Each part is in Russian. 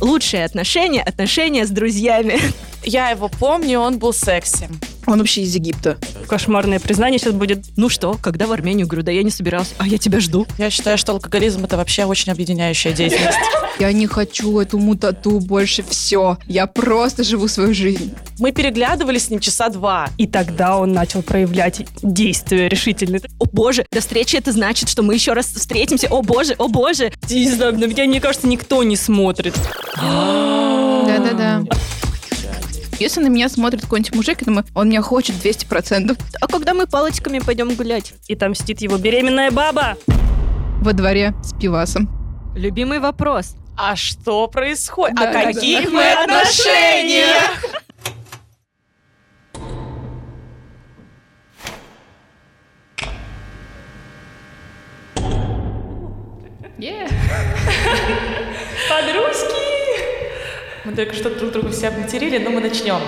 Лучшие отношения, отношения с друзьями. Я его помню, он был секси. Он вообще из Египта. Кошмарное признание сейчас будет. Ну что, когда в Армению? Говорю, да я не собирался. А я тебя жду. Я считаю, что алкоголизм это вообще очень объединяющая деятельность. Я не хочу эту мутату больше. Все. Я просто живу свою жизнь. Мы переглядывались с ним часа два. И тогда он начал проявлять действия решительные. О боже, до встречи это значит, что мы еще раз встретимся. О боже, о боже. Не знаю, на меня, мне кажется, никто не смотрит. Да-да-да. Если на меня смотрит какой-нибудь мужик, я думаю, он меня хочет 200%. А когда мы палочками пойдем гулять? И там сидит его беременная баба. Во дворе с пивасом. Любимый вопрос. А что происходит? Да, О да, каких да. мы отношениях? Подружки! Мы только что друг друга все обматерили, но мы начнем.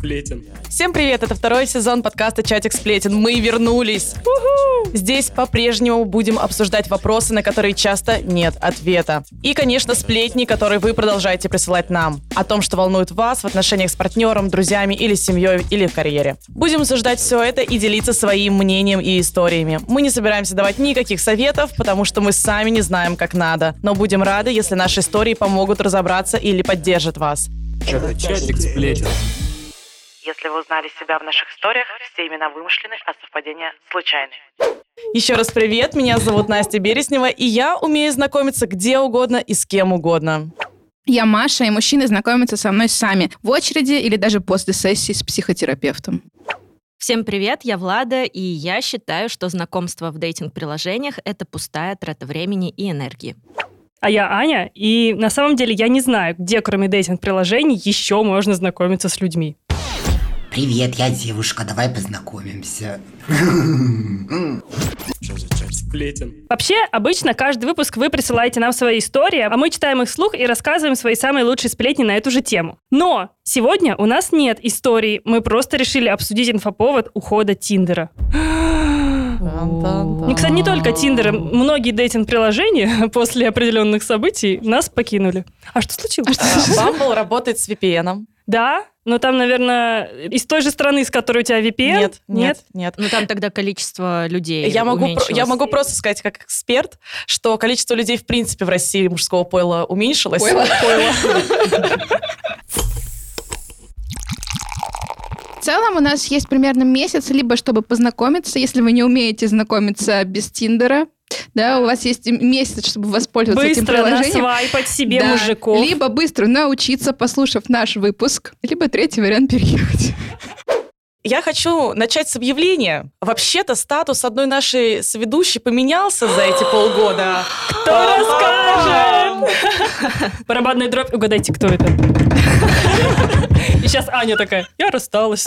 Сплетен. Всем привет, это второй сезон подкаста «Чатик сплетен». Мы вернулись. Здесь по-прежнему будем обсуждать вопросы, на которые часто нет ответа. И, конечно, сплетни, которые вы продолжаете присылать нам. О том, что волнует вас в отношениях с партнером, друзьями или семьей, или в карьере. Будем обсуждать все это и делиться своим мнением и историями. Мы не собираемся давать никаких советов, потому что мы сами не знаем, как надо. Но будем рады, если наши истории помогут разобраться или поддержат вас. Это чатик сплетен. Если вы узнали себя в наших историях, все имена вымышлены, а совпадения случайны. Еще раз привет, меня зовут Настя Береснева, и я умею знакомиться где угодно и с кем угодно. Я Маша, и мужчины знакомятся со мной сами, в очереди или даже после сессии с психотерапевтом. Всем привет, я Влада, и я считаю, что знакомство в дейтинг-приложениях — это пустая трата времени и энергии. А я Аня, и на самом деле я не знаю, где кроме дейтинг-приложений еще можно знакомиться с людьми. Привет, я девушка, давай познакомимся. Сплетен. Вообще, обычно каждый выпуск вы присылаете нам свои истории, а мы читаем их вслух и рассказываем свои самые лучшие сплетни на эту же тему. Но сегодня у нас нет историй, мы просто решили обсудить инфоповод ухода Тиндера. Ну, кстати, не только Тиндера, многие дейтинг-приложения после определенных событий нас покинули. А что случилось? Бамбл работает с VPN. Да, но там, наверное, из той же страны, с которой у тебя VPN? Нет, нет, нет. Ну, там тогда количество людей Я могу, я могу просто сказать как эксперт, что количество людей в принципе в России мужского пола уменьшилось. В целом у нас есть примерно месяц, либо чтобы познакомиться, если вы не умеете знакомиться без Тиндера, да, у вас есть месяц, чтобы воспользоваться этим Быстро приложением. насвайпать себе Да. мужиков. Либо быстро научиться, послушав наш выпуск, либо третий вариант переехать. Я хочу начать с объявления. Вообще-то статус одной нашей соведущей поменялся за эти полгода. Кто расскажет? Барабанная дробь, угадайте, кто это. И сейчас Аня такая, я рассталась.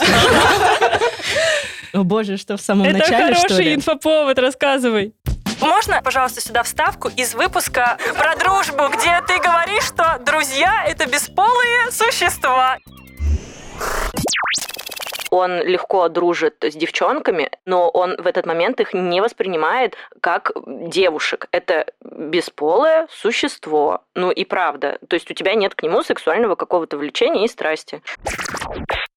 О боже, что в самом Это начале, что хороший ли? инфоповод, рассказывай. Можно, пожалуйста, сюда вставку из выпуска про дружбу, где ты говоришь, что друзья — это бесполые существа. Он легко дружит с девчонками, но он в этот момент их не воспринимает как девушек. Это бесполое существо. Ну и правда. То есть у тебя нет к нему сексуального какого-то влечения и страсти.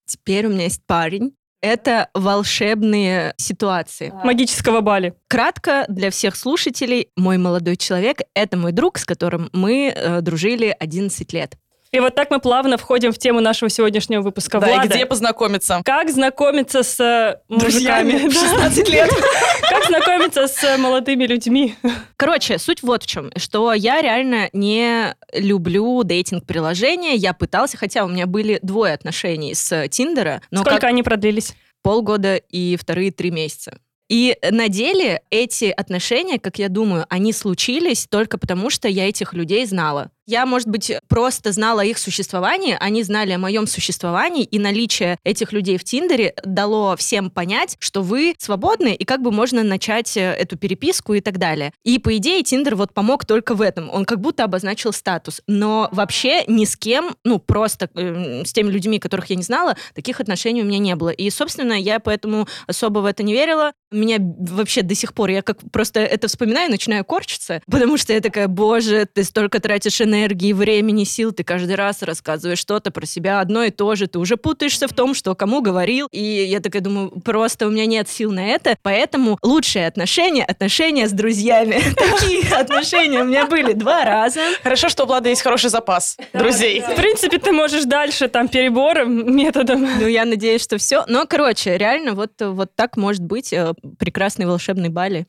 Теперь у меня есть парень. Это волшебные ситуации. Магического Бали. Кратко для всех слушателей, мой молодой человек — это мой друг, с которым мы э, дружили 11 лет. И вот так мы плавно входим в тему нашего сегодняшнего выпуска. Да, и Влада, где познакомиться? как знакомиться с э, мужиками? Друзьями в 16 лет. Как знакомиться с э, молодыми людьми? Короче, суть вот в чем, что я реально не люблю дейтинг-приложения. Я пытался, хотя у меня были двое отношений с Тиндера, но Сколько как они продлились? полгода и вторые три месяца. И на деле эти отношения, как я думаю, они случились только потому, что я этих людей знала. Я, может быть, просто знала о их существовании, они знали о моем существовании, и наличие этих людей в Тиндере дало всем понять, что вы свободны, и как бы можно начать э, эту переписку и так далее. И, по идее, Тиндер вот помог только в этом. Он как будто обозначил статус. Но вообще ни с кем, ну, просто э, с теми людьми, которых я не знала, таких отношений у меня не было. И, собственно, я поэтому особо в это не верила. Меня вообще до сих пор, я как просто это вспоминаю, начинаю корчиться, потому что я такая, боже, ты столько тратишь энергии, времени, сил, ты каждый раз рассказываешь что-то про себя одно и то же, ты уже путаешься в том, что кому говорил, и я такая думаю, просто у меня нет сил на это, поэтому лучшие отношения, отношения с друзьями. Такие отношения у меня были два раза. Хорошо, что у Влада есть хороший запас друзей. В принципе, ты можешь дальше там перебором методом. Ну, я надеюсь, что все. Но, короче, реально вот, вот так может быть э, прекрасный волшебный Бали.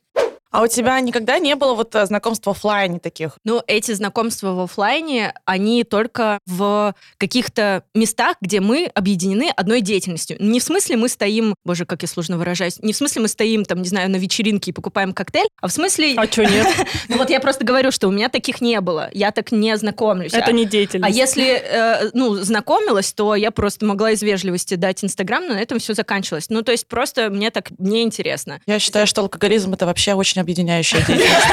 А у тебя никогда не было вот э, знакомств в оффлайне таких? Ну, эти знакомства в оффлайне, они только в каких-то местах, где мы объединены одной деятельностью. Не в смысле мы стоим, боже, как я сложно выражаюсь, не в смысле мы стоим там, не знаю, на вечеринке и покупаем коктейль, а в смысле... А что нет? Ну вот я просто говорю, что у меня таких не было. Я так не знакомлюсь. Это А- не А деятельность. если, э, ну, знакомилась, то я просто могла из вежливости дать Инстаграм, но на этом все заканчивалось. Ну, то есть просто мне так неинтересно. Я считаю, что алкоголизм это вообще очень объединяющая деятельность.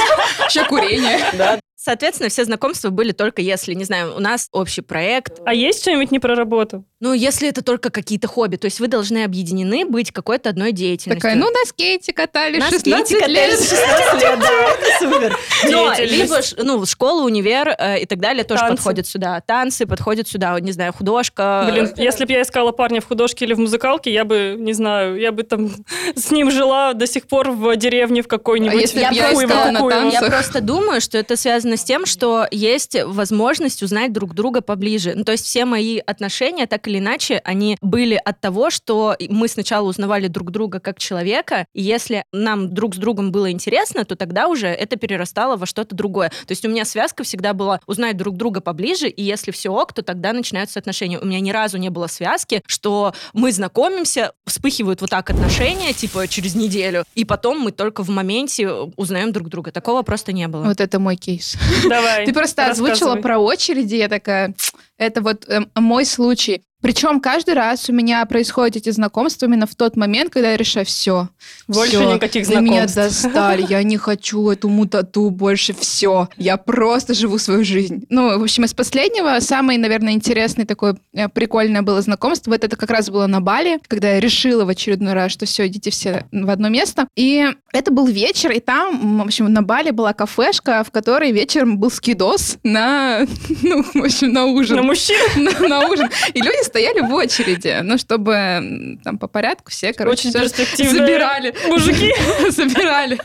Еще курение. Да. Соответственно, все знакомства были только если, не знаю, у нас общий проект. А есть что-нибудь не про работу? Ну, если это только какие-то хобби, то есть вы должны объединены быть какой-то одной деятельностью. Такая, ну, на скейте катали На 16 скейте лет. катались 16 лет, да, это супер. Но либо ну, школа, универ э, и так далее тоже Танцы. подходят сюда. Танцы подходят сюда, не знаю, художка. Блин, если бы я искала парня в художке или в музыкалке, я бы, не знаю, я бы там с ним жила до сих пор в деревне в какой-нибудь. А если? Я просто думаю, что это связано с тем, что есть возможность узнать друг друга поближе. Ну, то есть все мои отношения, так или иначе, они были от того, что мы сначала узнавали друг друга как человека, и если нам друг с другом было интересно, то тогда уже это перерастало во что-то другое. То есть у меня связка всегда была узнать друг друга поближе, и если все ок, то тогда начинаются отношения. У меня ни разу не было связки, что мы знакомимся, вспыхивают вот так отношения, типа через неделю, и потом мы только в моменте узнаем друг друга. Такого просто не было. Вот это мой кейс. Давай. Ты просто озвучила про очереди, я такая, это вот эм, мой случай. Причем каждый раз у меня происходят эти знакомства именно в тот момент, когда я решаю, все, Больше никаких Вы меня знакомств. достали, я не хочу эту мутату больше, все. Я просто живу свою жизнь. Ну, в общем, из последнего, самое, наверное, интересное такое э, прикольное было знакомство, вот это как раз было на Бали, когда я решила в очередной раз, что все, идите все в одно место. И это был вечер, и там, в общем, на Бали была кафешка, в которой вечером был скидос на, ну, в общем, на ужин. На мужчин на, на ужин. И люди стояли в очереди, ну, чтобы там по порядку все, короче, очень перспективные забирали. мужики. Забирали.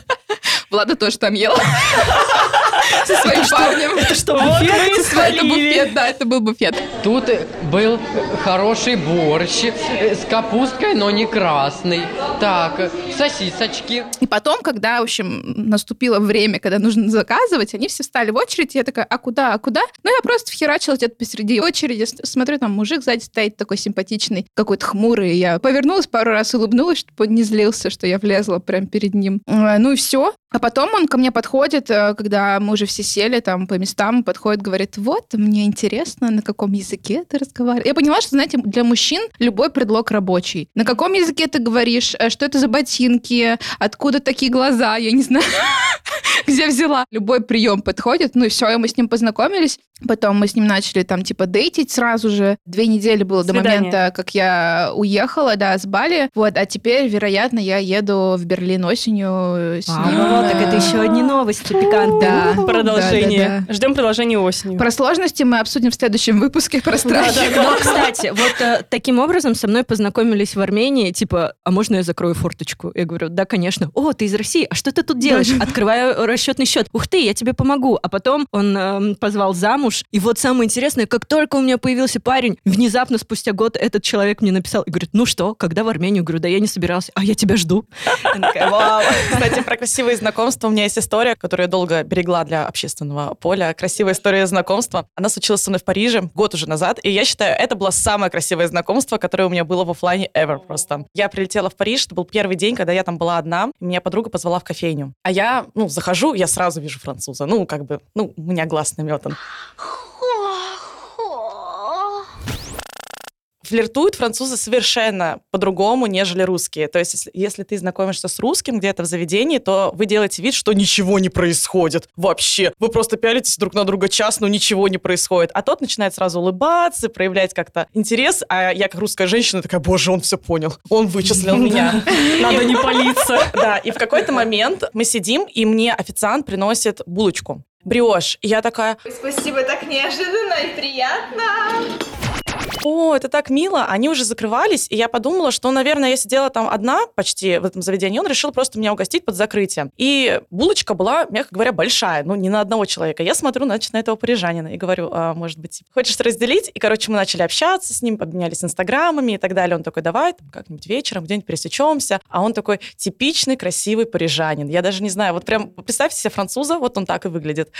Влада тоже там ела. Со своим парнем. Это что, буфет? Это да, это был буфет. Тут был хороший борщ э, с капусткой, но не красный. Так, сосисочки. И потом, когда, в общем, наступило время, когда нужно заказывать, они все встали в очередь, я такая, а куда, а куда? Ну, я просто вхерачила где-то посреди очереди, с- смотрю, там мужик сзади стоит такой симпатичный, какой-то хмурый, я повернулась пару раз, улыбнулась, чтобы он не злился, что я влезла прямо перед ним. Э, Ну и все. А потом он ко мне подходит, э, когда мы уже все сели там по местам, подходит, говорит, вот, мне интересно, на каком языке ты разговариваешь. Я поняла, что, знаете, для мужчин любой предлог рабочий. На каком языке ты говоришь, Э, что это за ботинки, откуда такие глаза, я не знаю, где взяла. Любой прием подходит, ну и все, и мы с ним познакомились. Потом мы с ним начали там типа дейтить сразу же. Две недели было до Свидание. момента, как я уехала, да, с Бали. Вот, а теперь, вероятно, я еду в Берлин осенью с ним. Вау, так это еще одни новости пикантные. Да. Продолжение. Да, Ждем продолжение осенью. Про сложности мы обсудим в следующем выпуске про страхи. Но, кстати, вот э, таким образом со мной познакомились в Армении, типа, а можно я закрою форточку? Я говорю, да, конечно. О, ты из России, а что ты тут делаешь? Открываю расчетный счет. Ух ты, я тебе помогу. А потом он эм, позвал замуж. И вот самое интересное, как только у меня появился парень, внезапно спустя год этот человек мне написал и говорит, ну что, когда в Армению? Говорю, да я не собирался. А я тебя жду. Кстати, про красивые знакомства у меня есть история, которую я долго берегла для общественного поля. Красивая история знакомства. Она случилась со мной в Париже год уже назад, и я считаю, это было самое красивое знакомство, которое у меня было в оффлайне ever просто. Я прилетела в Париж, это был первый день, когда я там была одна, меня подруга позвала в кофейню. А я, ну, захожу, я сразу вижу француза. Ну, как бы, ну, у меня глаз наметан. Флиртуют французы совершенно по-другому, нежели русские. То есть, если, если ты знакомишься с русским где-то в заведении, то вы делаете вид, что ничего не происходит вообще. Вы просто пялитесь друг на друга час, но ничего не происходит. А тот начинает сразу улыбаться, проявлять как-то интерес, а я как русская женщина такая, боже, он все понял, он вычислил меня. Надо не палиться. Да, и в какой-то момент мы сидим, и мне официант приносит булочку. Бриош. И я такая, Спасибо, так неожиданно и приятно. О, это так мило. Они уже закрывались, и я подумала, что, наверное, я сидела там одна почти в этом заведении. Он решил просто меня угостить под закрытием. И булочка была, мягко говоря, большая, ну, не на одного человека. Я смотрю, значит, на этого парижанина и говорю, а, может быть, типа, хочешь разделить? И, короче, мы начали общаться с ним, обменялись инстаграмами и так далее. Он такой, давай там, как-нибудь вечером где-нибудь пересечемся. А он такой типичный красивый парижанин. Я даже не знаю, вот прям представьте себе француза, вот он так и выглядит.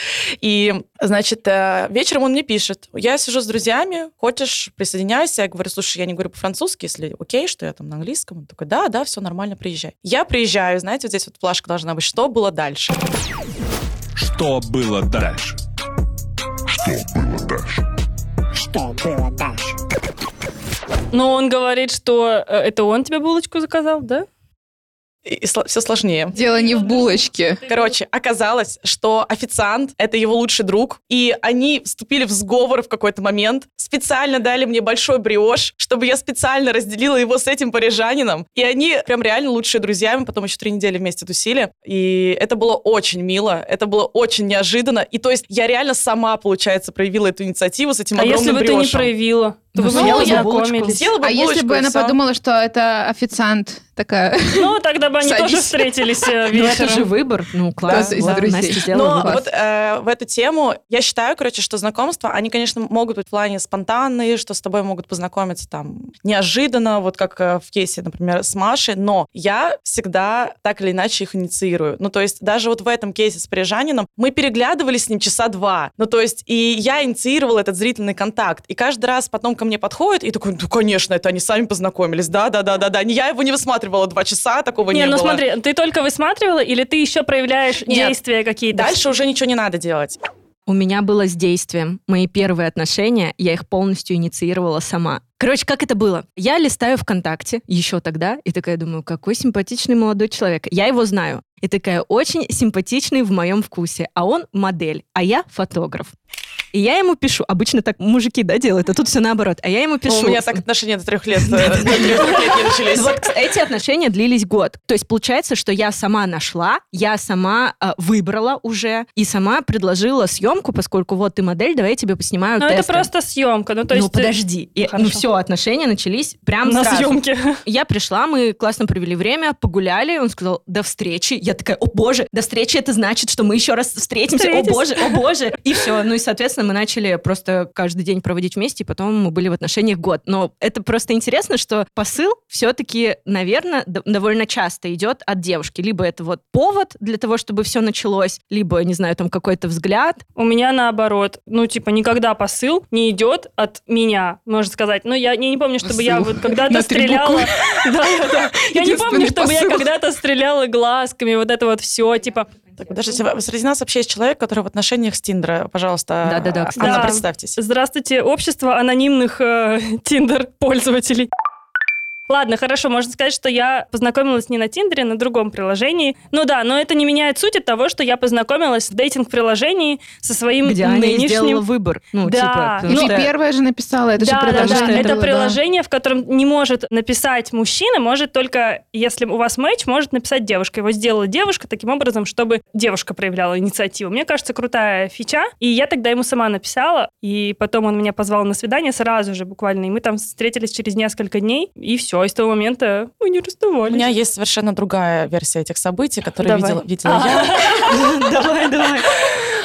И, значит, э, вечером он мне пишет, я сижу с друзьями, хочешь присоединяйся? Я говорю, слушай, я не говорю по-французски, если окей, что я там на английском. Он такой, да, да, все нормально, приезжай. Я приезжаю, знаете, вот здесь вот плашка должна быть, что было дальше? Что было дальше? Но он говорит, что э, это он тебе булочку заказал, да? И, все сложнее. Дело не в булочке. Короче, оказалось, что официант — это его лучший друг, и они вступили в сговор в какой-то момент, специально дали мне большой бриош, чтобы я специально разделила его с этим парижанином, и они прям реально лучшие друзья, мы потом еще три недели вместе тусили, и это было очень мило, это было очень неожиданно, и то есть я реально сама, получается, проявила эту инициативу с этим А огромным если бы ты не бриошем. проявила, то Ну, вы бы съела бы булочку. познакомились. Съела бы А если булочку, бы и она всё. подумала, что это официант такая... Ну, тогда бы они Садись. тоже встретились э, Ну, это же вечером. выбор. Ну, класс. Настя сделала Но вот э, в эту тему я считаю, короче, что знакомства, они, конечно, могут быть в плане спонтанные, что с тобой могут познакомиться там неожиданно, вот как э, в кейсе, например, с Машей, но я всегда так или иначе их инициирую. Ну, то есть даже вот в этом кейсе с парижанином мы переглядывались с ним часа два. Ну, то есть и я инициировала этот зрительный контакт. И каждый раз потом ко мне подходит и такой, ну, конечно, это они сами познакомились. Да-да-да-да-да. Я его не высматривала два часа, такого не, Не, ну было. смотри, ты только высматривала или ты еще проявляешь Нет. действия какие-то? Дальше уже ничего не надо делать. У меня было с действием. Мои первые отношения, я их полностью инициировала сама. Короче, как это было? Я листаю ВКонтакте еще тогда и такая думаю, какой симпатичный молодой человек. Я его знаю. И такая, очень симпатичный в моем вкусе. А он модель, а я фотограф. И я ему пишу, обычно так мужики, да, делают, а тут все наоборот. А я ему пишу. У меня так отношения до трех лет, э, лет не начались. Вот эти отношения длились год. То есть получается, что я сама нашла, я сама э, выбрала уже и сама предложила съемку, поскольку вот ты модель, давай я тебе поснимаю Ну, это просто съемка. Ну, то есть... ну подожди, ну все, отношения начались прям На съемке. Я пришла, мы классно провели время, погуляли, он сказал, до встречи. Я такая, о боже, до встречи это значит, что мы еще раз встретимся, о боже, о боже. И все, ну и, соответственно, мы начали просто каждый день проводить вместе, и потом мы были в отношениях год. Но это просто интересно, что посыл все-таки, наверное, довольно часто идет от девушки. Либо это вот повод для того, чтобы все началось, либо, не знаю, там какой-то взгляд. У меня наоборот. Ну, типа, никогда посыл не идет от меня, можно сказать. Ну, я, я не помню, чтобы я Посыл. вот когда-то стреляла... Да, да. Я не помню, чтобы я когда-то стреляла глазками, вот это вот все, типа... Так, подождите, среди нас вообще есть человек, который в отношениях с Тиндера. Пожалуйста, Да-да-да, Анна. Да. представьтесь. Здравствуйте, общество анонимных э, Тиндер-пользователей. Ладно, хорошо, можно сказать, что я познакомилась не на Тиндере, а на другом приложении. Ну да, но это не меняет суть от того, что я познакомилась в дейтинг-приложении со своим Где нынешним... сделала выбор. Ну, Да. типа, потому ты первая же написала, это же да, да, приложение. да. Это было, да. приложение, в котором не может написать мужчина, может только, если у вас матч, может написать девушка. Его сделала девушка таким образом, чтобы девушка проявляла инициативу. Мне кажется, крутая фича. И я тогда ему сама написала, и потом он меня позвал на свидание сразу же буквально. И мы там встретились через несколько дней, и все. И с того момента мы не У расставались. меня есть совершенно другая версия этих событий, которые Давай. видела, видела я. Давай, давай.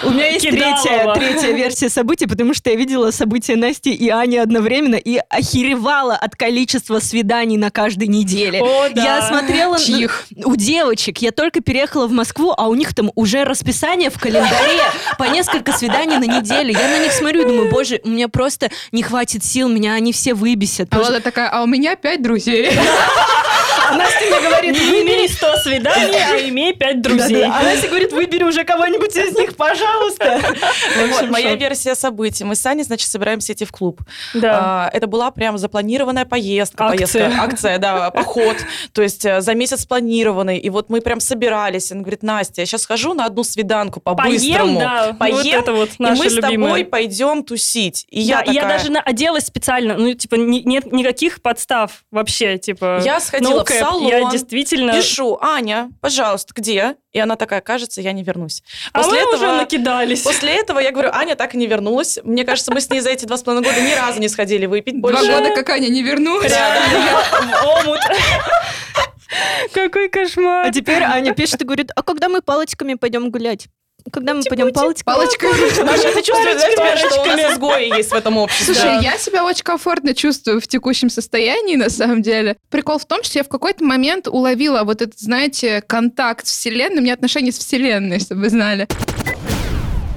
У меня есть третья, третья версия событий, потому что я видела события Насти и Ани одновременно и охеревала от количества свиданий на каждой неделе. О, да. Я смотрела на- Чьих? у девочек. Я только переехала в Москву, а у них там уже расписание в календаре по несколько свиданий на неделю. Я на них смотрю и думаю, боже, у меня просто не хватит сил, меня они все выбесят. А Влада такая, а у меня пять друзей. что Настя мне говорит, Не имей 100 свиданий, а имей 5 друзей. А Настя говорит, выбери уже кого-нибудь из них, пожалуйста. Пожалуйста. Вот, общем, моя версия событий. Мы с Аней, значит, собираемся идти в клуб. Да. А, Это была прям запланированная поездка. Акция. Поездка, акция, да, поход. То есть э, за месяц спланированный. И вот мы прям собирались. Он говорит, Настя, я сейчас схожу на одну свиданку Поем, по-быстрому. да, Поем, это вот и мы с тобой пойдем тусить. И Да, я я даже оделась специально, ну, типа, нет никаких подстав вообще, типа... Я сходила в салон, Я действительно... пишу, Аня, пожалуйста, где? И она такая, кажется, я не вернусь. А После мы уже накидались. После этого я говорю, Аня так и не вернулась. Мне кажется, мы с ней за эти два с половиной года ни разу не сходили выпить Два больше. года, как Аня не вернулась. Омут. Какой кошмар. А теперь Аня пишет и говорит, а когда мы палочками пойдем гулять? Когда мы пойдем палочками? Палочка. Маша, ты чувствуешь, что у палочками. нас изгои есть в этом обществе? Слушай, я себя очень комфортно чувствую в текущем состоянии, на самом деле. Прикол в том, что я в какой-то момент уловила вот этот, знаете, контакт с Вселенной, у меня отношения с Вселенной, чтобы вы знали.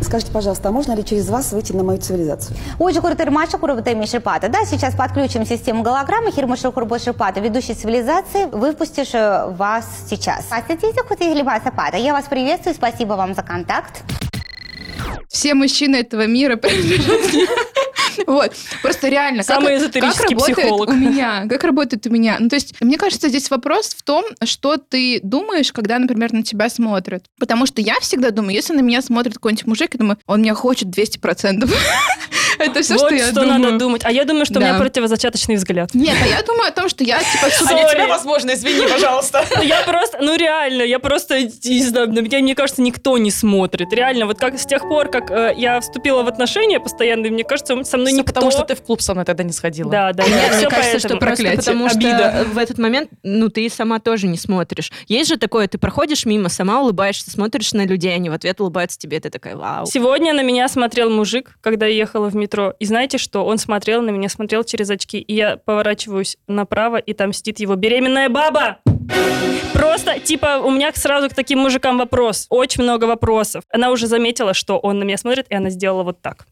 Скажите, пожалуйста, а можно ли через вас выйти на мою цивилизацию? Очень крутой Маша Миши Шипата. Да, сейчас подключим систему голограммы. Хирмаша Шипата, ведущий цивилизации, выпустишь э, вас сейчас. Здравствуйте, Хутиглиба Сапата. Я вас приветствую, спасибо вам за контакт. Все мужчины этого мира принадлежат мне. Вот. Просто реально, как, Самый как эзотерический работает психолог. у меня? Как работает у меня? Ну, то есть, мне кажется, здесь вопрос в том, что ты думаешь, когда, например, на тебя смотрят. Потому что я всегда думаю, если на меня смотрит какой-нибудь мужик, я думаю, он меня хочет 200%. Это все, что я что думаю. надо думать. А я думаю, что у меня противозачаточный взгляд. Нет, а я думаю о том, что я типа супер- Аня, тебя, возможно, извини, пожалуйста. Я просто, ну реально, я просто, не знаю, на меня, мне кажется, никто не смотрит. Реально, вот как с тех пор, как э, я вступила в отношения постоянные, мне кажется, со мной никто... потому что ты в клуб со мной тогда не сходила. Да, да, мне кажется, что просто Проклятие. потому что Обида. в этот момент, ну, ты сама тоже не смотришь. Есть же такое, ты проходишь мимо, сама улыбаешься, смотришь на людей, они в ответ улыбаются тебе, ты такая, вау. Сегодня на меня смотрел мужик, когда я ехала в метро. И знаете что? Он смотрел на меня, смотрел через очки. И я поворачиваюсь направо, и там сидит его беременная баба. Просто, типа, у меня сразу к таким мужикам вопрос. Очень много вопросов. Она уже заметила, что он на меня смотрит, и она сделала вот так.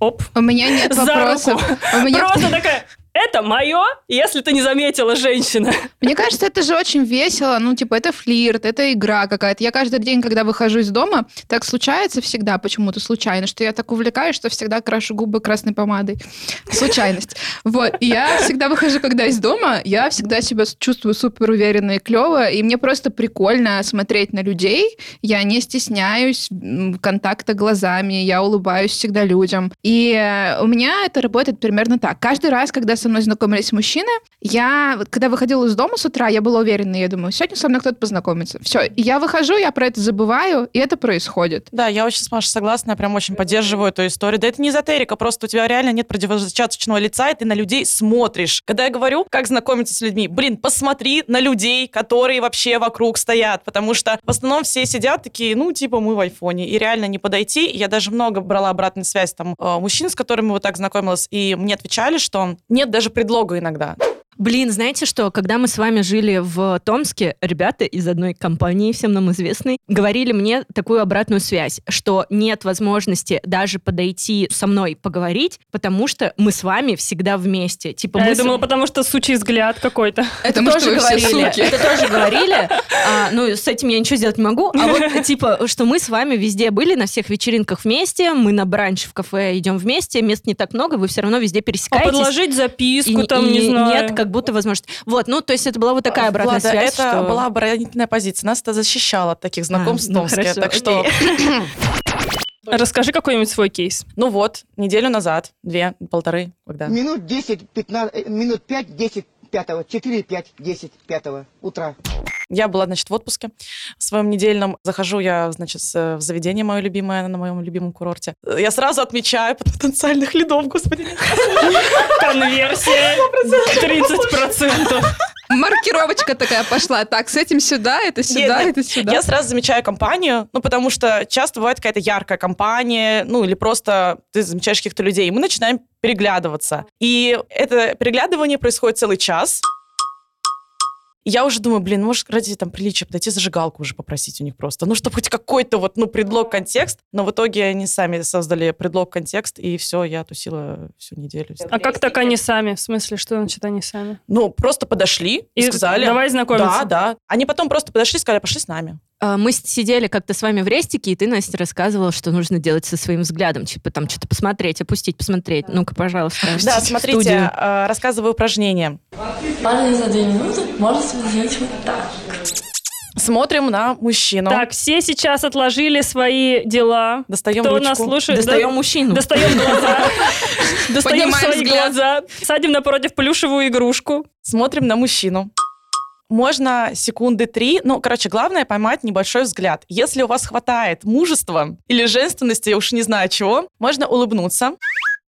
Оп. У меня нет За вопросов. руку. У меня Просто такая, это мое, если ты не заметила, женщина. Мне кажется, это же очень весело. Ну, типа, это флирт, это игра какая-то. Я каждый день, когда выхожу из дома, так случается всегда почему-то случайно, что я так увлекаюсь, что всегда крашу губы красной помадой. Случайность. Вот. И я всегда выхожу, когда из дома, я всегда себя чувствую супер уверенно и клево, и мне просто прикольно смотреть на людей. Я не стесняюсь контакта глазами, я улыбаюсь всегда людям. И э, у меня это работает примерно так. Каждый раз, когда со мной знакомились мужчины, я, когда выходила из дома с утра, я была уверена, я думаю, сегодня со мной кто-то познакомится. Все, я выхожу, я про это забываю, и это происходит. Да, я очень с Машей согласна, я прям очень поддерживаю эту историю. Да это не эзотерика, просто у тебя реально нет противозачаточного лица, и ты на людей смотришь. Когда я говорю, как знакомиться с людьми, блин, посмотри на людей, которые вообще вокруг стоят, потому что в основном все сидят такие, ну, типа, мы в айфоне, и реально не подойти. Я даже много брала обратную связь там э, мужчин, с которыми вот так знакомилась, и мне отвечали, что нет даже предлога иногда. Блин, знаете что, когда мы с вами жили в Томске, ребята из одной компании, всем нам известной, говорили мне такую обратную связь, что нет возможности даже подойти со мной поговорить, потому что мы с вами всегда вместе. Типа А мы я с- думала, потому что сучий взгляд какой-то. Это Потому что тоже говорили. Это тоже говорили. А, ну, с этим я ничего сделать не могу. А вот, типа, что мы с вами везде были, на всех вечеринках вместе, мы на бранч в кафе идем вместе, мест не так много, вы все равно везде А пересекаетесь. подложить записку и, там, и не знаю. нет как будто возможности. Вот, ну, то есть это была вот такая обратная Влада, связь, это что... была оборонительная позиция. Нас это защищало от таких знакомств А, ну, в Томске. хорошо, так что. Расскажи какой-нибудь свой кейс. Ну вот, неделю назад, две, полторы, когда. Минут 10, 15, э, минут 5, 10, 5, 4, 5, 10, 5 утра. Я была, значит, в отпуске в своем недельном. Захожу я, значит, с- в заведение мое любимое на моем любимом курорте. Я сразу отмечаю потенциальных лидов, господи. Конверсия 30%. Маркировочка такая пошла. Так, с этим сюда, это сюда, Нет, это сюда. Я сразу замечаю компанию, ну, потому что часто бывает какая-то яркая компания, ну, или просто ты замечаешь каких-то людей, и мы начинаем переглядываться. И это переглядывание происходит целый час. Я уже думаю, блин, может, ради там приличия подойти зажигалку уже попросить у них просто. Ну, чтобы хоть какой-то вот, ну, предлог, контекст. Но в итоге они сами создали предлог, контекст, и все, я тусила всю неделю. А как так они сами? В смысле, что значит они сами? Ну, просто подошли и, И сказали... давай знакомиться. Да, да. Они потом просто подошли и сказали, пошли с нами. А, Мы сидели как-то с вами в рестике, и ты, Настя, рассказывала, что нужно делать со своим взглядом. Типа там что-то посмотреть, опустить, посмотреть. Ну-ка, пожалуйста. Да, смотрите, э, рассказываю упражнение. Парень за две минуты может сделать вот так. Смотрим на мужчину. Так, все сейчас отложили свои дела. Достаем Кто ручку. нас слушает? Достаем да- мужчину. Достаем глаза. Достаем Поднимаем свои глаза. Садим напротив плюшевую игрушку. Смотрим на мужчину. Можно секунды три, ну, короче, главное поймать небольшой взгляд. Если у вас хватает мужества или женственности, я уж не знаю чего, можно улыбнуться.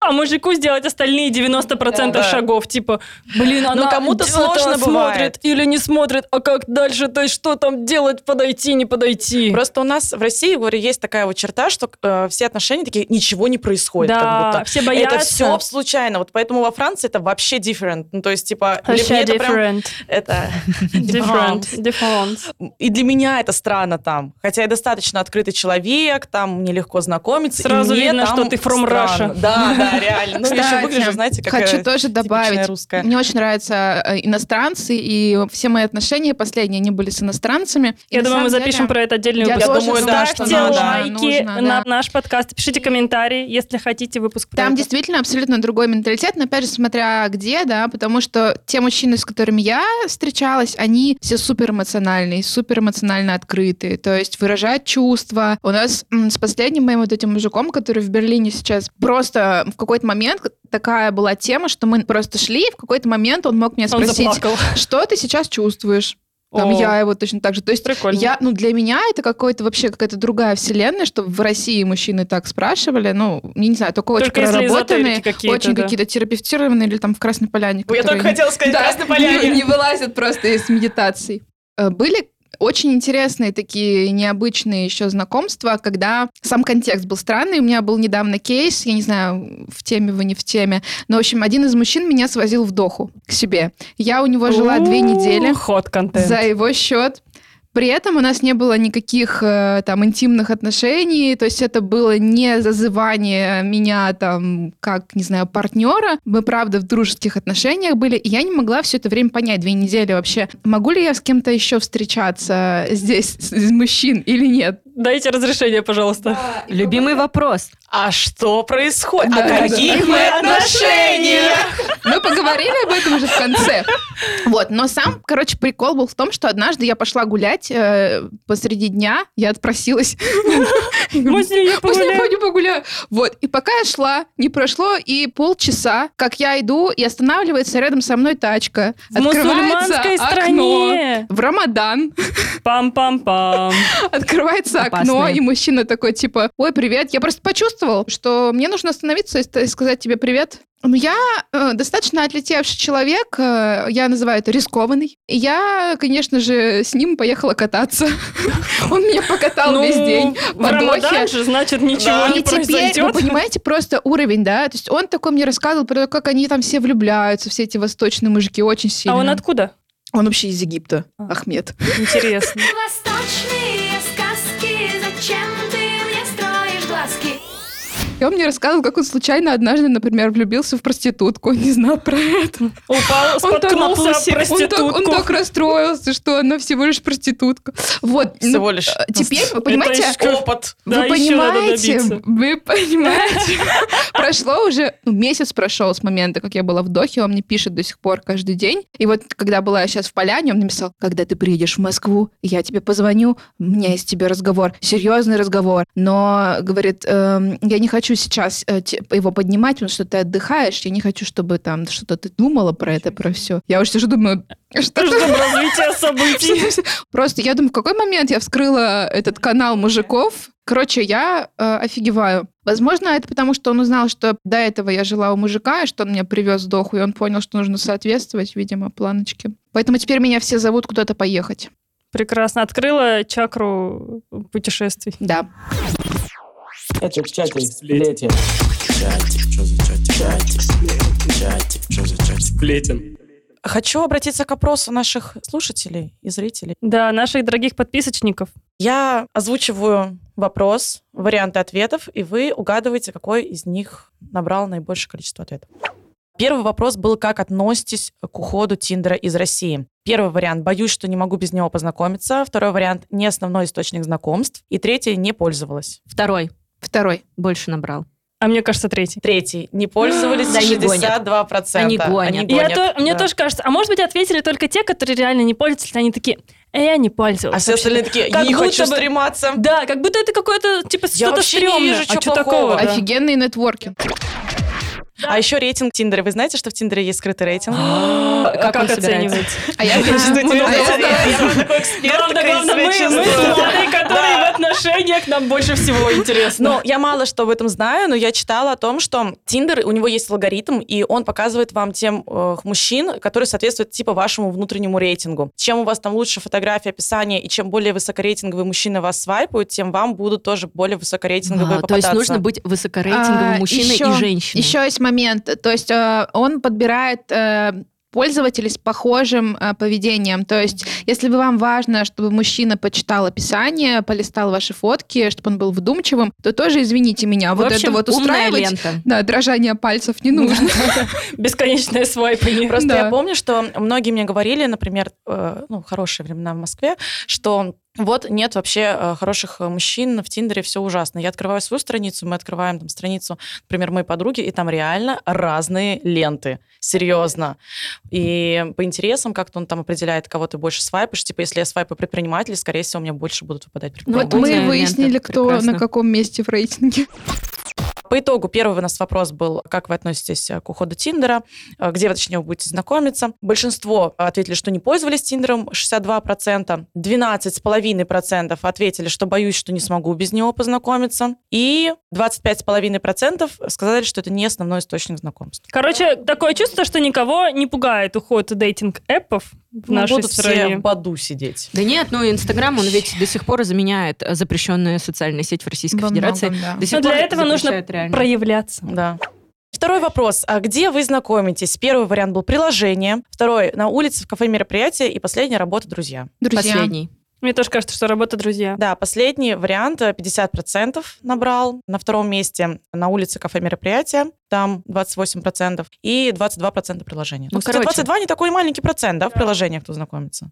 А мужику сделать остальные 90% Да. шагов. Типа, блин, она Ну, кому-то это сложно смотрит или не смотрит, а как дальше, то есть что там делать, подойти, не подойти. Просто у нас в России, говорю, есть такая вот черта, что э, все отношения такие, ничего не происходит. Да, как будто. все боятся. Это все случайно. Вот поэтому во Франции это вообще different. Ну, то есть, типа, для Вообще меня это прям- different. это Different. Different. И для меня это странно там. Хотя я достаточно открытый человек, там мне легко знакомиться. Сразу видно, там что ты from. Russia. Да, да, реально. Ну, я еще выгляжу, знаете, как хочу э, тоже добавить. русская. Мне очень нравятся э, иностранцы, и все мои отношения последние, они были с иностранцами. Я думаю, мы запишем деле- про это отдельный Я выпуск. тоже думаю, да, что надо. лайки Нужно, на да. наш подкаст, пишите комментарии, если хотите выпуск про Там это. действительно абсолютно другой менталитет, но опять же, смотря где, да, потому что те мужчины, с которыми я встречалась, они все супер эмоциональные, супер эмоционально открытые, то есть выражают чувства. У нас с последним моим вот этим мужиком, который в Берлине сейчас, просто в какой-то момент такая была тема, что мы просто шли, и в какой-то момент он мог меня спросить, что ты сейчас чувствуешь? Там О. я его точно так же. То есть Прикольно. я, ну, для меня это какой-то вообще какая-то другая вселенная, что в России мужчины так спрашивали. Ну, я не знаю, только очень Только если проработанные, какие-то, очень да. какие-то терапевтированные или там в Красной Поляне. Я только хотела сказать, да, Красной не- Поляне. Не, вылазят просто из медитаций. Э, Были очень интересные такие необычные еще знакомства, когда сам контекст был странный. У меня был недавно кейс, я не знаю, в теме вы не в теме, но, в общем, один из мужчин меня свозил в Доху к себе. Я у него жила две недели Ход контент. за его счет. При этом у нас не было никаких э, там интимных отношений, то есть это было не зазывание меня там как, не знаю, партнера. Мы, правда, в дружеских отношениях были, и я не могла все это время понять, две недели вообще, могу ли я с кем-то еще встречаться здесь, из мужчин или нет. Дайте разрешение, пожалуйста. Любимый вопрос. А что происходит? Да, О да. каких мы отношениях? Мы поговорили об этом уже в конце. Вот, но сам, короче, прикол был в том, что однажды я пошла гулять э, посреди дня, я отпросилась. Мы с ней погуляем. пойдем погуляю. Вот, и пока я шла, не прошло и полчаса, как я иду, и останавливается рядом со мной тачка. В мусульманской стране. В Рамадан Пам-пам-пам. открывается окно, Опасное. и мужчина такой, типа, ой, привет. Я просто почувствовал, что мне нужно остановиться и сказать тебе привет. Ну, Я э, достаточно отлетевший человек, э, я называю это рискованный. И я, конечно же, с ним поехала кататься. Он меня покатал Ну, весь день в Рамадан же, значит, ничего И не теперь, вы произойдет. понимаете, просто уровень, да? То есть он такой мне рассказывал про то, как они там все влюбляются, все эти восточные мужики, очень сильно. А он откуда? Он вообще из Египта, А. Ахмед. Интересно. И он мне рассказывал, как он случайно однажды, например, влюбился в проститутку. Он не знал про это. Упал, споткнулся об он так, он проститутку. так расстроился, что она всего лишь проститутка. Вот. ну, Всего лишь. э, Теперь, вы понимаете, Это Опыт. вы Да, еще надо понимаете, вы понимаете, прошло уже, ну, месяц прошел с момента, как я была в Дохе, он мне пишет до сих пор каждый день. И вот, когда была я сейчас в Поляне, он написал, когда ты приедешь в Москву, я тебе позвоню, у меня есть тебе разговор, серьезный разговор, но, говорит, «эм, я не хочу сейчас э, его поднимать, потому что ты отдыхаешь, я не хочу, чтобы там что-то ты думала про это, про все. Я уже сижу, думаю, что Ждем развития событий. Просто я думаю, в какой момент я вскрыла этот канал мужиков. Короче, я э, офигеваю. Возможно, это потому, что он узнал, что до этого я жила у мужика, и что он меня привез доху, и он понял, что нужно соответствовать, видимо, планочке. Поэтому теперь меня все зовут куда-то поехать. Прекрасно. Открыла чакру путешествий. Да. Это чатик сплетен. Чатик, что за чатик? Чатик сплетен. Чатик, что за чатик? Сплетен. Хочу обратиться к опросу наших слушателей и зрителей. Да, наших дорогих подписочников. Я озвучиваю вопрос, варианты ответов, и вы угадываете, какой из них набрал наибольшее количество ответов. Первый вопрос был, как относитесь к уходу Тиндера из России? Первый вариант – боюсь, что не могу без него познакомиться. Второй вариант – не основной источник знакомств. И третий – не пользовалась. Второй. Второй. Больше набрал. А мне кажется, третий. Третий. Не пользовались Да, не гонят. 62%. Они гонят. Я гонят, то- мне да. тоже кажется, а может быть ответили только те, которые реально не пользуются, они такие, «Э, я не пользовалась. А все вообще». остальные такие, Как не будто хочу бы- стрематься. Да, как будто это какое-то, типа, Я что-то вообще не стрёмное. вижу, а что плохого. такого? Да. Офигенный нетворкинг. А еще рейтинг Тиндера. Вы знаете, что в Тиндере есть скрытый рейтинг? А Как он оценивать? А я Чувствуете, А я- я прям такой эксперт, Главное, мы, Владой, которые в отношениях, нам больше всего интересно. Ну, я мало что об этом знаю, но я читала о том, что Тиндер, у него есть алгоритм, и он показывает вам тем э, мужчин, которые соответствуют типа вашему внутреннему рейтингу. Чем у вас там лучше фотография, описание, и чем более высокорейтинговые мужчины вас свайпают, тем вам будут тоже более высокорейтинговые А, то есть попадаться. нужно быть высокорейтинговым А, мужчиной еще- и женщиной. Еще есть момент. То есть э, он подбирает э, пользователей с похожим э, поведением. То есть, если бы вам важно, чтобы мужчина почитал описание, полистал ваши фотки, чтобы он был вдумчивым, то тоже извините меня, В вот общем, это вот устраивать. лента. Да, дрожание пальцев не нужно. Бесконечное свайпание. Просто я помню, что многие мне говорили, например, э, ну, хорошие времена в Москве, что вот нет вообще э, хороших э, мужчин в Тиндере, все ужасно. Я открываю свою страницу, мы открываем там страницу, например, моей подруги, и там реально разные ленты. Серьезно. И по интересам как-то он там определяет, кого ты больше свайпаешь. Типа, если я свайпаю предпринимателей, скорее всего, у меня больше будут выпадать Вот предприниматели. мы Умная выяснили, лента, кто прекрасно. на каком месте в рейтинге. По итогу первый у нас вопрос был, как вы относитесь э, к уходу Тиндера, э, где вы, точнее, будете знакомиться. Большинство ответили, что не пользовались Тиндером, 62%. 12,5% ответили, что боюсь, что не смогу без него познакомиться. И 25,5% сказали, что это не основной источник знакомств. Короче, такое чувство, что никого не пугает уход дейтинг-эпов в Ну, нашей будут все стране. в Баду сидеть. Да нет, ну Инстаграм, он ведь до сих пор заменяет э, запрещенную социальную сеть в Российской Во Федерации. многом, да. До сих Но для этого нужно реально. проявляться. Да. Второй вопрос. А где вы знакомитесь? Первый вариант был приложение. Второй – на улице, в кафе, мероприятие. И последний – работа, друзья. Друзья. Последний. Мне тоже кажется, что работа друзья. Да, последний вариант э, 50% набрал. На втором месте на улице кафе мероприятия, там 28%. И 22% приложения. Ну, Ну, кстати, короче. 22 не такой маленький процент, да, в приложениях, кто знакомится.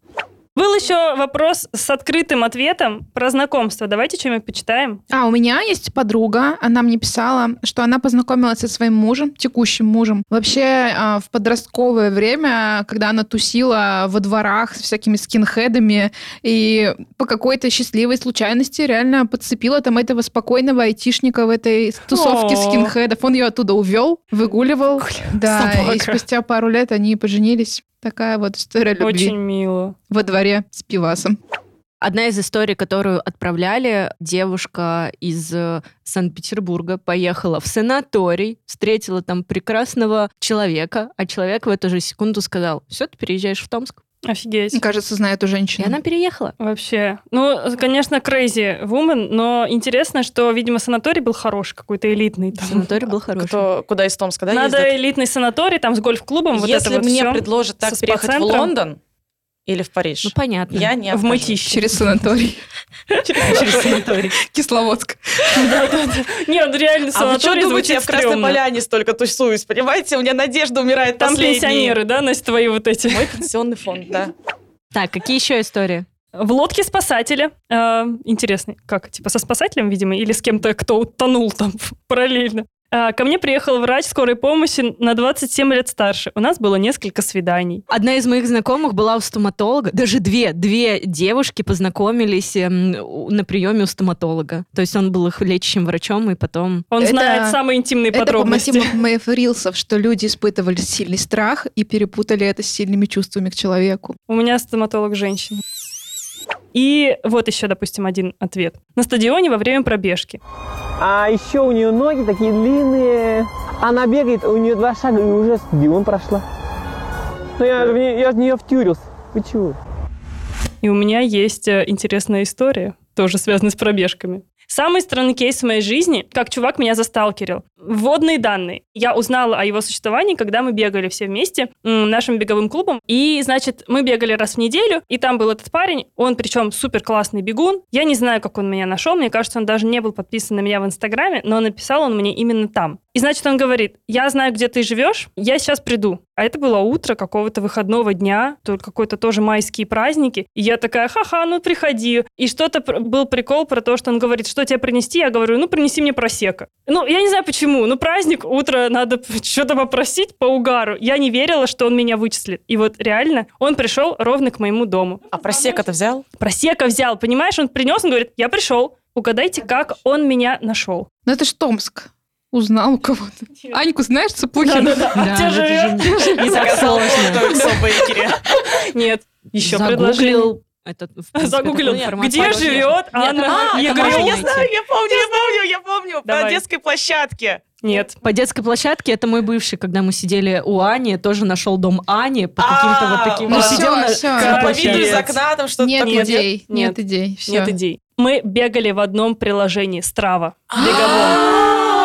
Был еще вопрос с открытым ответом про знакомство. Давайте что-нибудь почитаем. А, у меня есть подруга, она мне писала, что она познакомилась со своим мужем, текущим мужем. Вообще, а, в подростковое время, когда она тусила во дворах с всякими скинхедами, и по какой-то счастливой случайности реально подцепила там этого спокойного айтишника в этой тусовке О. скинхедов. Он ее оттуда увел, выгуливал. Да, и спустя пару лет они поженились. Такая вот история любви Очень мило. во дворе с пивасом. Одна из историй, которую отправляли, девушка из э, Санкт-Петербурга поехала в санаторий, встретила там прекрасного человека, а человек в эту же секунду сказал, все, ты переезжаешь в Томск. Офигеть. Мне кажется, знаю эту И женщину. она переехала. Вообще. Ну, конечно, crazy woman, но интересно, что, видимо, санаторий был хороший, какой-то элитный. Там. Санаторий был хороший. Кто, куда из Томска, да, Надо ездят? элитный санаторий, там с гольф-клубом, вот Если это вот мне всё. предложат так со переехать в. Лондон или в Париж, Ну, понятно. я не В мытищ. Через санаторий. Через санаторий. Кисловодск. Не, ну реально А вы что санаторий думаете, я в Красной. Поляне столько тусуюсь, понимаете? У меня надежда умирает Там пенсионеры, да, Настя, твои вот эти? Мой пенсионный фонд, да. Так, какие еще истории? В лодке спасателя. Э, интересно, как? Типа со спасателем, видимо, или с кем-то, кто утонул там параллельно. А, Ко мне приехал врач скорой помощи на 27 лет старше. У нас было несколько свиданий. Одна из моих знакомых была у стоматолога. Даже две. Две девушки познакомились эм, на приеме у стоматолога. То есть он был их лечащим врачом, и потом... Он Это- знает самые интимные Это по подробности. мотивам моих рилсов, что люди испытывали сильный страх и перепутали это с сильными чувствами к человеку. У меня стоматолог женщина. И вот еще, допустим, один ответ. На стадионе во время пробежки. А еще у нее ноги такие длинные. Она бегает, у нее два шага и уже стадион прошла. Ну я, же в нее- я в нее втюрился. Вы чего? И у меня есть э, интересная история, тоже связанная с пробежками. Самый странный кейс в моей жизни, как чувак меня засталкерил. Вводные данные. Я узнала о его существовании, когда мы бегали все вместе нашим беговым клубом. И, значит, мы бегали раз в неделю, и там был этот парень, он причем супер классный бегун. Я не знаю, как он меня нашел, мне кажется, он даже не был подписан на меня в Инстаграме, но написал он мне именно там. И, значит, он говорит, я знаю, где ты живешь, я сейчас приду. А это было утро какого-то выходного дня, то какой-то тоже майские праздники. И я такая, ха-ха, ну приходи. И что-то был прикол про то, что он говорит, что тебе принести? Я говорю, ну принеси мне просека. Ну, я не знаю почему, ну праздник, утро, надо что-то попросить по угару. Я не верила, что он меня вычислит. И вот реально, он пришел ровно к моему дому. А просека-то взял? Просека взял, понимаешь? Он принес, он говорит, я пришел. Угадайте, как он меня нашел. Ну это ж Томск. Узнал у кого-то. Аньку знаешь, Цыпухина? Да-да-да. Где живет? Не так сложно. Нет, еще предложил. Этот, в принципе, Загуглил, такую информацию. где живет Анна А, Егорова? я знаю, я помню, я помню, я помню. По Давай. детской площадке. Нет. По детской площадке это мой бывший, когда мы сидели у Ани, тоже нашел дом Ани по А, каким-то вот таким. ну Он всё, сидел на- По виду из окна там что-то Нет идей, Нет. идей. Нет идей. Мы бегали в одном приложении Страва А. беговом.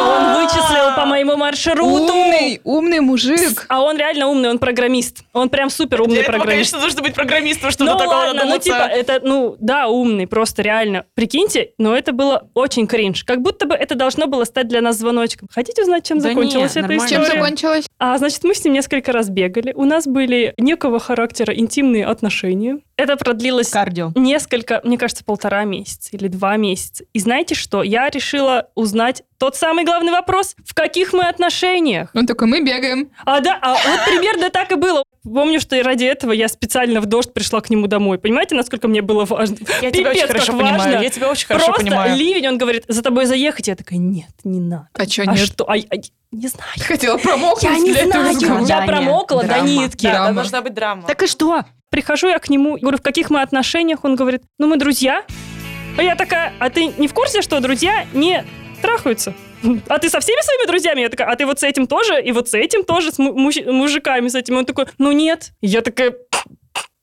Он вычислил по моему маршруту. Умный, умный мужик. А он реально умный, он программист. Он прям супер умный Для этого, программист. конечно, нужно быть программистом, чтобы Ну такого ладно, ну додуматься. типа, это, ну, да, умный, просто реально. Прикиньте, но это было очень кринж. Как будто бы это должно было стать для нас звоночком. Хотите узнать, чем Да закончилась эта нормально. история? Чем закончилось? А, значит, мы с ним несколько раз бегали. У нас были некого характера интимные отношения. Это продлилось Кардио. несколько, мне кажется, полтора месяца или два месяца. И знаете что? Я решила узнать тот самый главный вопрос. В каких мы отношениях? Он такой, мы бегаем. А да, а вот примерно так и было. Помню, что и ради этого я специально в дождь пришла к нему домой. Понимаете, насколько мне было важно? Я тебя очень Пипец, хорошо как понимаю. важно. Я тебя очень хорошо Просто понимаю. ливень, он говорит, за тобой заехать. Я такая, нет, не надо. А что А нет? что? А, а, не знаю. Ты хотела промокнуть Я не этого знаю, разговора? я промокла до драма, нитки. драма. Да, должна быть драма. Так и что? Прихожу я к нему, говорю, в каких мы отношениях? Он говорит, ну мы друзья. А я такая, а ты не в курсе, что друзья не трахаются? А ты со всеми своими друзьями? Я такая, а ты вот с этим тоже? И вот с этим тоже? С му- мужи- мужиками с этим? Он такой, ну нет. Я такая,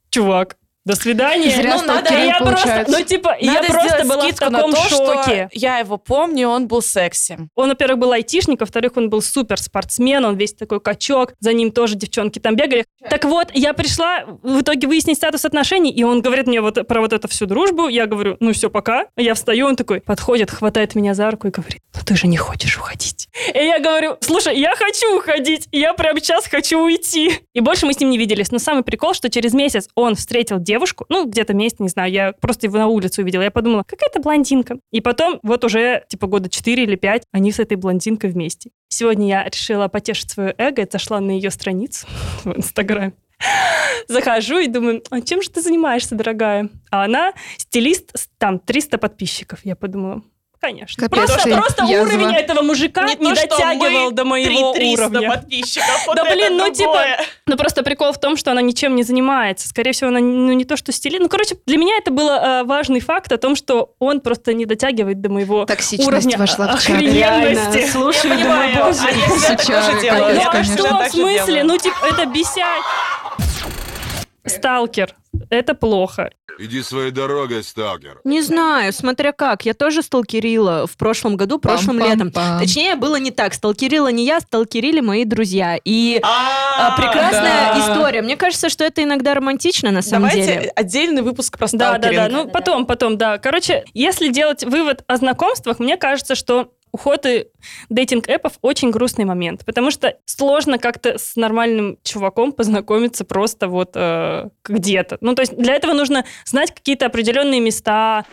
чувак, до свидания. Зря Ну, надо- я просто, получается. ну типа, я Надо просто сделать была в таком на то, шоке. я его помню, он был секси. Он, во-первых, был айтишник, во-вторых, он был супер спортсмен, он весь такой качок, за ним тоже девчонки там бегали. Так вот, я пришла в итоге выяснить статус отношений, и он говорит мне вот про вот эту всю дружбу. Я говорю, ну все, пока. Я встаю, он такой подходит, хватает меня за руку и говорит, ну ты же не хочешь уходить. И я говорю, слушай, я хочу уходить, я прямо сейчас хочу уйти. И больше мы с ним не виделись. Но самый прикол, что через месяц он встретил девушку, ну где-то месяц, не знаю, я просто его на улице увидела. Я подумала, какая-то блондинка. И потом вот уже типа года 4 или 5 они с этой блондинкой вместе. Сегодня я решила потешить свое эго и зашла на ее страницу в Инстаграме. Захожу и думаю, а чем же ты занимаешься, дорогая? А она стилист, там 300 подписчиков. Я подумала, конечно. Капец, просто ты просто язва. уровень этого мужика не, то, что дотягивал до моего 300 уровня. подписчиков. Вот да блин, ну другое. типа, ну просто прикол в том, что она ничем не занимается. Скорее всего, она ну, не то, что стилист. Ну, короче, для меня это был э, важный факт о том, что он просто не дотягивает до моего Токсичность уровня вошла в чат. охрененности. Реально, слушай, Я думаю, понимаю, боже. а я тоже делаю. Я Ну а в смысле? Ну, типа, это бесять. Сталкер. Это плохо. Иди своей дорогой, сталкер. Не знаю, смотря как. Я тоже сталкерила в прошлом году, прошлым летом. Пам-пам-пам. Точнее, было не так. Сталкерила не я, сталкерили мои друзья. И а, прекрасная да. история. Мне кажется, что это иногда романтично на самом Давайте деле. отдельный выпуск про Да, да, да. сталкеринг. Ну, потом, потом, да. Короче, если делать вывод о знакомствах, мне кажется, что уход и дейтинг-эпов очень грустный момент, потому что сложно как-то с нормальным чуваком познакомиться просто вот э, где-то. Ну, то есть для этого нужно знать какие-то определенные места.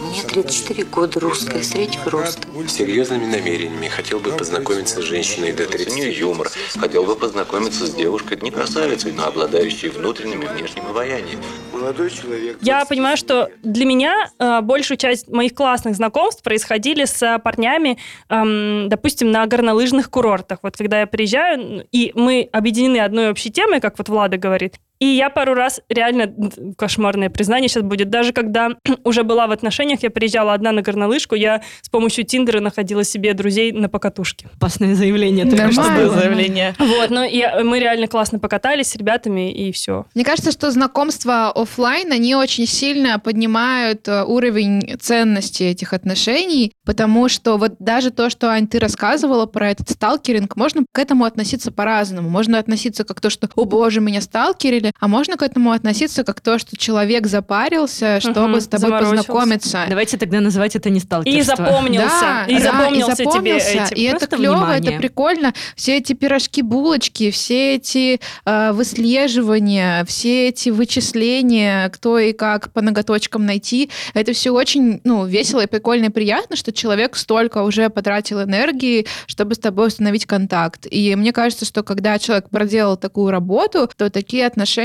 Мне 34 года, русская, среднего роста. С серьезными намерениями хотел бы познакомиться с женщиной до 30 юмор. Хотел бы познакомиться с девушкой, не красавицей, но обладающей внутренним и внешним обаянием. Молодой человек. Я понимаю, что для меня э, большую часть моих классных знакомств происходили с парнями, эм, допустим, на горнолыжных курортах. Вот когда я приезжаю, и мы объединены одной общей темой, как вот Влада говорит, И я пару раз, реально, кошмарное признание сейчас будет, даже когда уже была в отношениях, я приезжала одна на горнолыжку, я с помощью Тиндера находила себе друзей на покатушке. Опасное заявление. только что было. заявление. Вот, ну и э, мы реально классно покатались с ребятами, и все. Мне кажется, что знакомства оффлайн, они очень сильно поднимают э, уровень ценности этих отношений, потому что вот даже то, что, Ань, ты рассказывала про этот сталкеринг, можно к этому относиться по-разному. Можно относиться как то, что, о боже, меня сталкерили, а можно к этому относиться как то, что человек запарился, чтобы Мгм, с тобой познакомиться. Давайте тогда называть это не сталкерство. И запомнился, Да, и да, запомнился, тебе запомнился. этим. И это клево, внимание. это прикольно. Все эти пирожки, булочки, все эти э, выслеживания, все эти вычисления, кто и как по ноготочкам найти, это все очень ну, весело и прикольно и приятно, что человек столько уже потратил энергии, чтобы с тобой установить контакт. И мне кажется, что когда человек проделал такую работу, то такие отношения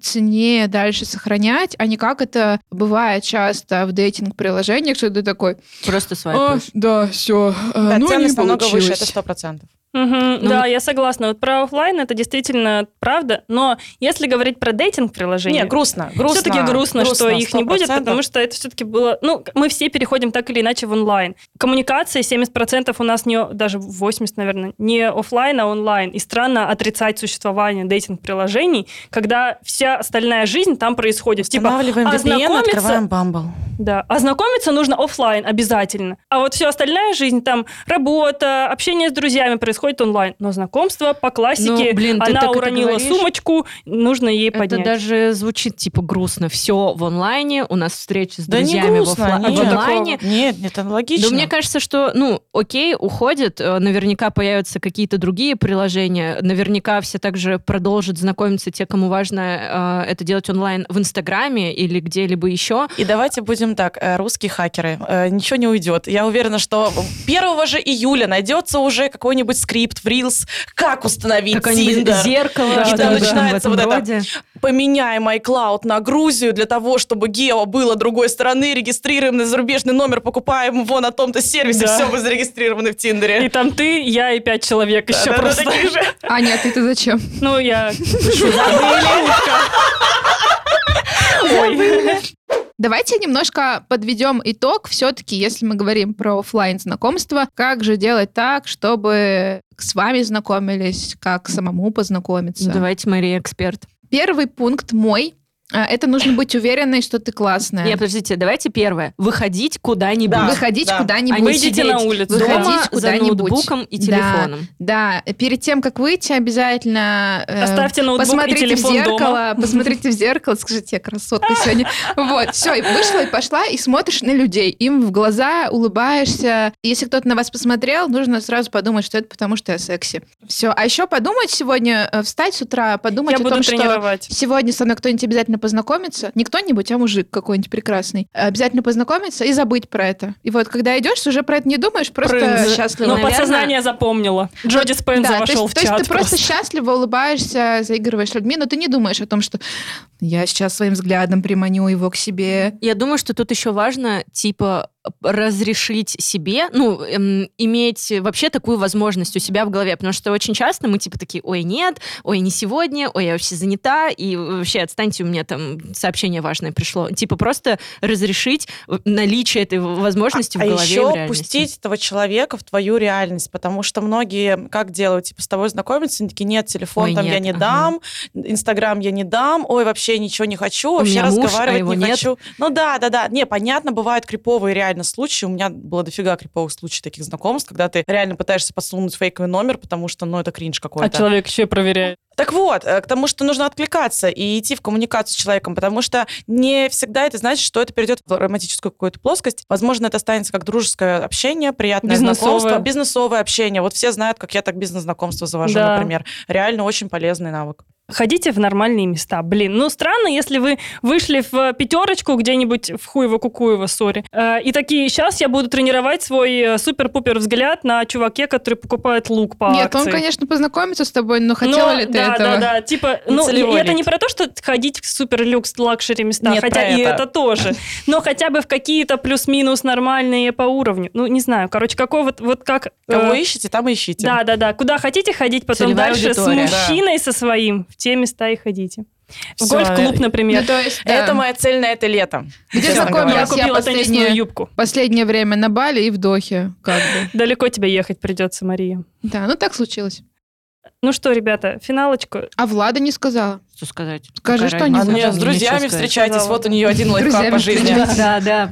ценнее дальше сохранять, а не как это бывает часто в дейтинг-приложениях, что ты такой, Просто «А, свайпаешь. да, все, Да, ну, ценность не намного выше, это получилось». сто процентов. Мгм, Ну, да, я согласна. Вот про оффлайн это действительно правда, но если говорить про дейтинг приложения, Не, грустно, грустно. все-таки грустно, что их не будет, 100%. потому что это все-таки было... Ну, мы все переходим так или иначе в онлайн. Коммуникация 70% у нас не... Даже 80, наверное, не оффлайн, а онлайн. И странно отрицать существование дейтинг-приложений, когда вся остальная жизнь там происходит. Типа, Устанавливаем VPN, открываем Bumble. Да, а знакомиться нужно оффлайн обязательно. А вот вся остальная жизнь, там работа, общение с друзьями происходит онлайн. Но знакомство по классике, Ну, блин, ты она так это уронила сумочку, нужно ей Это поднять. даже звучит типа грустно. Все в онлайне, у нас встречи с Да не друзьями в, грустно, оффла- нет. в онлайне. Нет, нет, это логично. Да мне кажется, что, ну, окей, уходит, э, наверняка появятся какие-то другие приложения, наверняка все также продолжат знакомиться те, кому важно э, это делать онлайн в Инстаграме или где-либо еще. И давайте будем так, э, русские хакеры, э, ничего не уйдет. Я уверена, что 1 же июля найдется уже какой-нибудь скрипт в Reels, как установить Tinder. зеркало, И там в начинается этом вот это поменяй iCloud на Грузию для того, чтобы гео было другой стороны, регистрируем на зарубежный номер, покупаем его на том-то сервисе, Да. все, вы зарегистрированы в Тиндере. И там ты, я и пять человек еще Да-да-да, просто. такие же. А нет, ты-то зачем? Ну, я Ой. Давайте немножко подведем итог. Все-таки, если мы говорим про оффлайн знакомство, как же делать так, чтобы с вами знакомились, как самому познакомиться? Давайте, Мария, эксперт. Первый пункт мой. А, Это нужно быть уверенной, что ты классная. Нет, подождите, давайте первое. Выходить куда-нибудь. Да, Выходить да. куда-нибудь. А Выйдите сидеть на улицу. дома Выходить за куда-нибудь. ноутбуком и Да. телефоном. Да, перед тем, как выйти, обязательно э, Оставьте ноутбук и посмотрите телефон в зеркало, дома. посмотрите в зеркало, скажите, я красотка сегодня. Вот, все, и вышла, и пошла, и смотришь на людей, им в глаза улыбаешься. Если кто-то на вас посмотрел, нужно сразу подумать, что это потому, что я секси. Все, а еще подумать сегодня, э, встать с утра, подумать Я о буду том, что тренировать. сегодня со мной кто-нибудь обязательно познакомится, не кто-нибудь, а мужик какой-нибудь прекрасный, обязательно познакомиться и забыть про это. И вот, когда идешь, уже про это не думаешь, просто Прынз. счастлива. Но Наверное- подсознание запомнило. Джоди Спенза Да, то вошел есть, в то есть чат. ты просто счастливо улыбаешься, заигрываешь с людьми, но ты не думаешь о том, что я сейчас своим взглядом приманю его к себе. Я думаю, что тут еще важно, типа, разрешить себе, ну, эм, иметь вообще такую возможность у себя в голове, потому что очень часто мы типа такие, ой, нет, ой, не сегодня, ой, я вообще занята, и вообще отстаньте, у меня там сообщение важное пришло. Типа просто разрешить наличие этой возможности а в голове и в еще реальности. пустить этого человека в твою реальность, потому что многие как делают, типа с тобой знакомятся, они такие, нет, телефон Ой, там я нет, не ага. дам, Инстаграм я не дам, ой, вообще ничего не хочу, вообще меня муж, а разговаривать не нет. хочу. Ну да, да, да, не, понятно, бывают криповые реально случаи, у меня было дофига криповых случаев таких знакомств, когда ты реально пытаешься подсунуть фейковый номер, потому что, ну, это кринж А какой-то. человек еще проверяет. Так вот, э, к тому, что нужно откликаться и идти в коммуникацию с человеком, потому что не всегда это значит, что это перейдет в романтическую какую-то плоскость. Возможно, это останется как дружеское общение, приятное Бизнесовое. знакомство, бизнесовое общение. Вот все знают, как я так бизнес-знакомство завожу, Да. например. Реально очень полезный навык. Ходите в нормальные места. Блин, ну странно, если вы вышли в пятерочку где-нибудь в Хуево-Кукуево, sorry, э, и такие, сейчас я буду тренировать свой э, супер-пупер взгляд на чуваке, который покупает лук по Нет, он, акции. конечно, познакомиться с тобой, но хотела Но, ли ты да, этого? Да, да, типа, ну, и это не про то, что ходить в супер-люкс luxury места, Нет, хотя и это. это тоже, но хотя бы в какие-то плюс-минус нормальные по уровню. Ну, не знаю, короче, какой вот, вот как... Кого э, ищете, там ищите. Да, да, да. Куда хотите ходить, потом Целевая дальше аудитория. с мужчиной со своим в те места и ходите. В гольф-клуб, например. Ну, то есть, да. Это моя цель на это лето. Где знакомилась говоря. Я купила теннисную юбку. последнее время на Бали и в Дохе, как бы. Далеко тебе ехать придется, Мария. Да, ну так случилось. Ну что, ребята, финалочку. А Влада не сказала. Что сказать? Скажи что-нибудь. А нет, с друзьями встречайтесь, вот у нее один лайфхак по жизни. Да, да,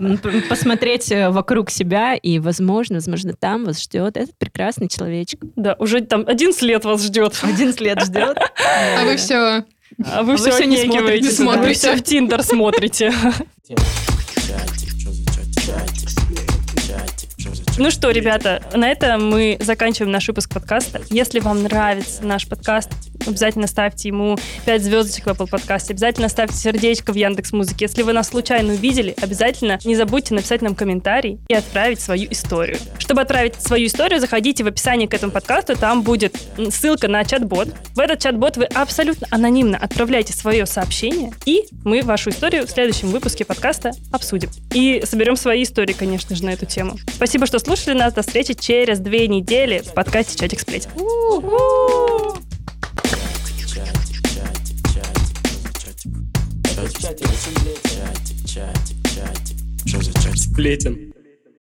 посмотреть э, вокруг себя, и, возможно, возможно, там вас ждет этот прекрасный человечек. Да, уже там 11 лет вас ждет. Один лет ждет. А вы все... А вы вы все не смотрите, вы все в Тиндер смотрите. Ну что, ребята, на этом мы заканчиваем наш выпуск подкаста. Если вам нравится наш подкаст, обязательно ставьте ему 5 звездочек в Apple подкасте, обязательно ставьте сердечко в Яндекс Музыке. Если вы нас случайно увидели, обязательно не забудьте написать нам комментарий и отправить свою историю. Чтобы отправить свою историю, заходите в описание к этому подкасту, там будет ссылка на чат-бот. В этот чат-бот вы абсолютно анонимно отправляете свое сообщение, и мы вашу историю в следующем выпуске подкаста обсудим. И соберем свои истории, конечно же, на эту тему. Спасибо, что слушали нас. До встречи через две недели в подкасте «Чатик сплетен». Сплетен.